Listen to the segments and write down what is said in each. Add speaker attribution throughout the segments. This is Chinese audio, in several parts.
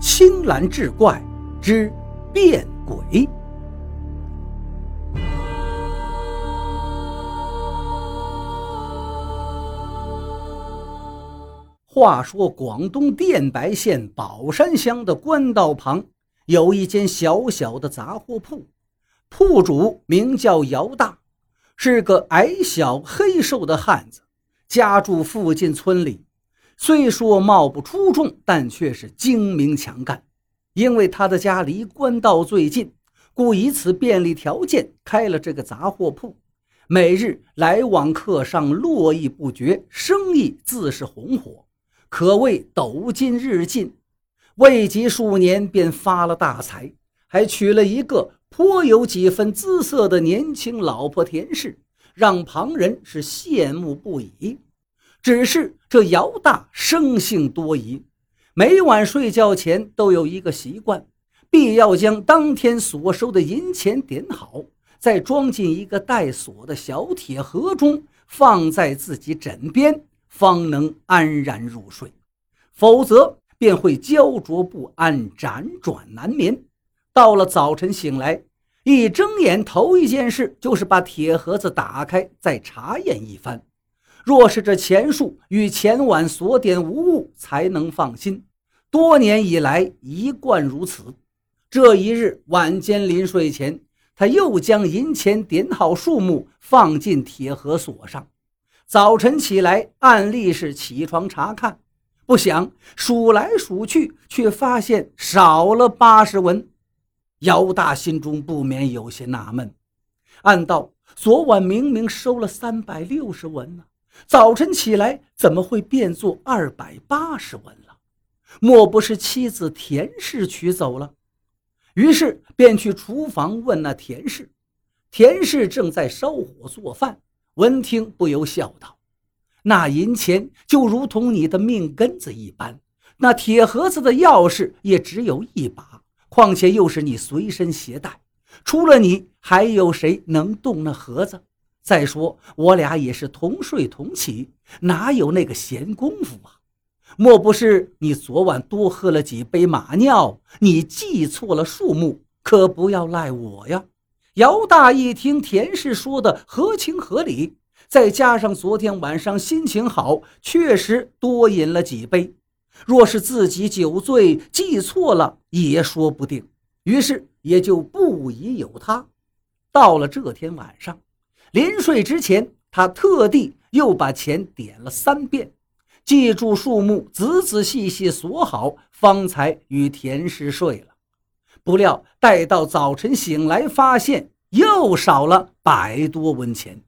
Speaker 1: 青蓝志怪之变鬼。话说，广东电白县宝山乡的官道旁有一间小小的杂货铺，铺主名叫姚大，是个矮小黑瘦的汉子，家住附近村里。虽说貌不出众，但却是精明强干。因为他的家离官道最近，故以此便利条件开了这个杂货铺。每日来往客商络绎不绝，生意自是红火，可谓斗金日进。未及数年，便发了大财，还娶了一个颇有几分姿色的年轻老婆田氏，让旁人是羡慕不已。只是这姚大生性多疑，每晚睡觉前都有一个习惯，必要将当天所收的银钱点好，再装进一个带锁的小铁盒中，放在自己枕边，方能安然入睡。否则便会焦灼不安，辗转难眠。到了早晨醒来，一睁眼，头一件事就是把铁盒子打开，再查验一番。若是这钱数与前晚所点无误，才能放心。多年以来一贯如此。这一日晚间临睡前，他又将银钱点好数目，放进铁盒锁上。早晨起来，按例是起床查看，不想数来数去，却发现少了八十文。姚大心中不免有些纳闷，暗道：昨晚明明收了三百六十文呢。早晨起来，怎么会变作二百八十文了？莫不是妻子田氏取走了？于是便去厨房问那田氏。田氏正在烧火做饭，闻听不由笑道：“那银钱就如同你的命根子一般，那铁盒子的钥匙也只有一把，况且又是你随身携带，除了你，还有谁能动那盒子？”再说，我俩也是同睡同起，哪有那个闲工夫啊？莫不是你昨晚多喝了几杯马尿？你记错了数目，可不要赖我呀！姚大一听田氏说的合情合理，再加上昨天晚上心情好，确实多饮了几杯。若是自己酒醉记错了，也说不定。于是也就不疑有他。到了这天晚上。临睡之前，他特地又把钱点了三遍，记住数目，仔仔细细锁好，方才与田氏睡了。不料待到早晨醒来，发现又少了百多文钱，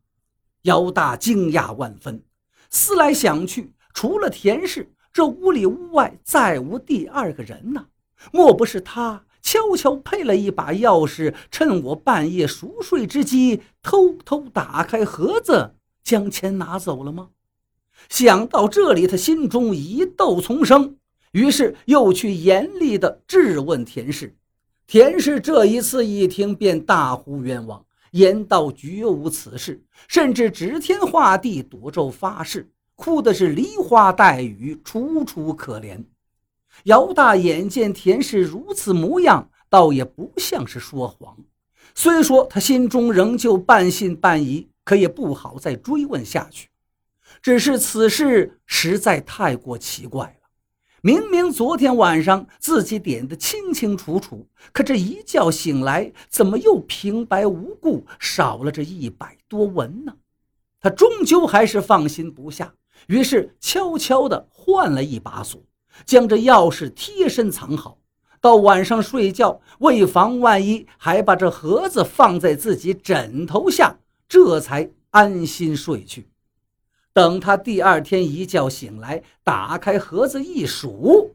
Speaker 1: 姚大惊讶万分。思来想去，除了田氏，这屋里屋外再无第二个人呐，莫不是他？悄悄配了一把钥匙，趁我半夜熟睡之机，偷偷打开盒子，将钱拿走了吗？想到这里，他心中疑窦丛生，于是又去严厉地质问田氏。田氏这一次一听，便大呼冤枉，言道绝无此事，甚至指天画地，赌咒发誓，哭的是梨花带雨，楚楚可怜。姚大眼见田氏如此模样，倒也不像是说谎。虽说他心中仍旧半信半疑，可也不好再追问下去。只是此事实在太过奇怪了。明明昨天晚上自己点的清清楚楚，可这一觉醒来，怎么又平白无故少了这一百多文呢？他终究还是放心不下，于是悄悄地换了一把锁。将这钥匙贴身藏好，到晚上睡觉，为防万一，还把这盒子放在自己枕头下，这才安心睡去。等他第二天一觉醒来，打开盒子一数，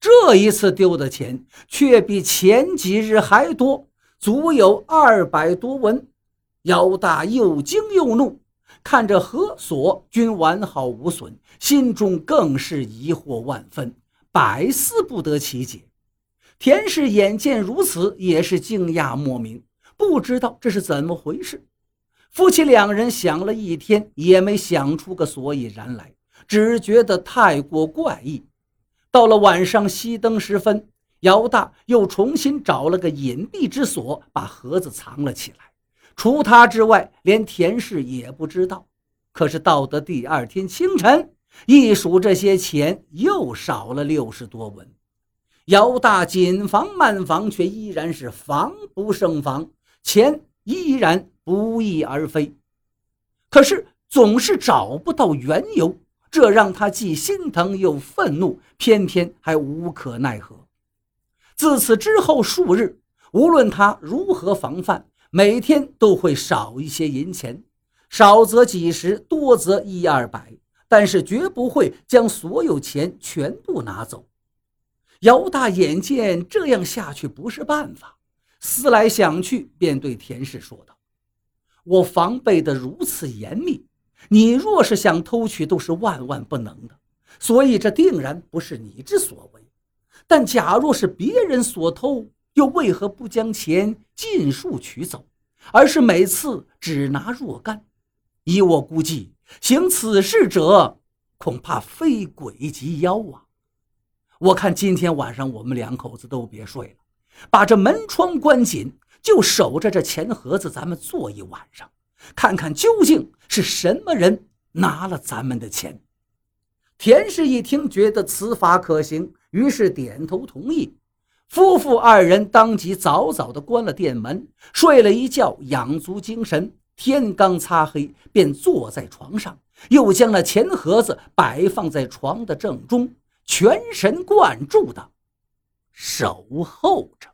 Speaker 1: 这一次丢的钱却比前几日还多，足有二百多文。姚大又惊又怒。看着盒锁均完好无损，心中更是疑惑万分，百思不得其解。田氏眼见如此，也是惊讶莫名，不知道这是怎么回事。夫妻两人想了一天，也没想出个所以然来，只觉得太过怪异。到了晚上熄灯时分，姚大又重新找了个隐蔽之所，把盒子藏了起来。除他之外，连田氏也不知道。可是到的第二天清晨，一数这些钱，又少了六十多文。姚大紧防慢防，却依然是防不胜防，钱依然不翼而飞。可是总是找不到缘由，这让他既心疼又愤怒，偏偏还无可奈何。自此之后数日，无论他如何防范，每天都会少一些银钱，少则几十，多则一二百，但是绝不会将所有钱全部拿走。姚大眼见这样下去不是办法，思来想去，便对田氏说道：“我防备的如此严密，你若是想偷取，都是万万不能的。所以这定然不是你之所为。但假若是别人所偷，又为何不将钱尽数取走，而是每次只拿若干？以我估计，行此事者恐怕非鬼即妖啊！”我看今天晚上我们两口子都别睡了，把这门窗关紧，就守着这钱盒子，咱们坐一晚上，看看究竟是什么人拿了咱们的钱。田氏一听，觉得此法可行，于是点头同意。夫妇二人当即早早的关了店门，睡了一觉，养足精神。天刚擦黑，便坐在床上，又将那钱盒子摆放在床的正中。全神贯注的守候着。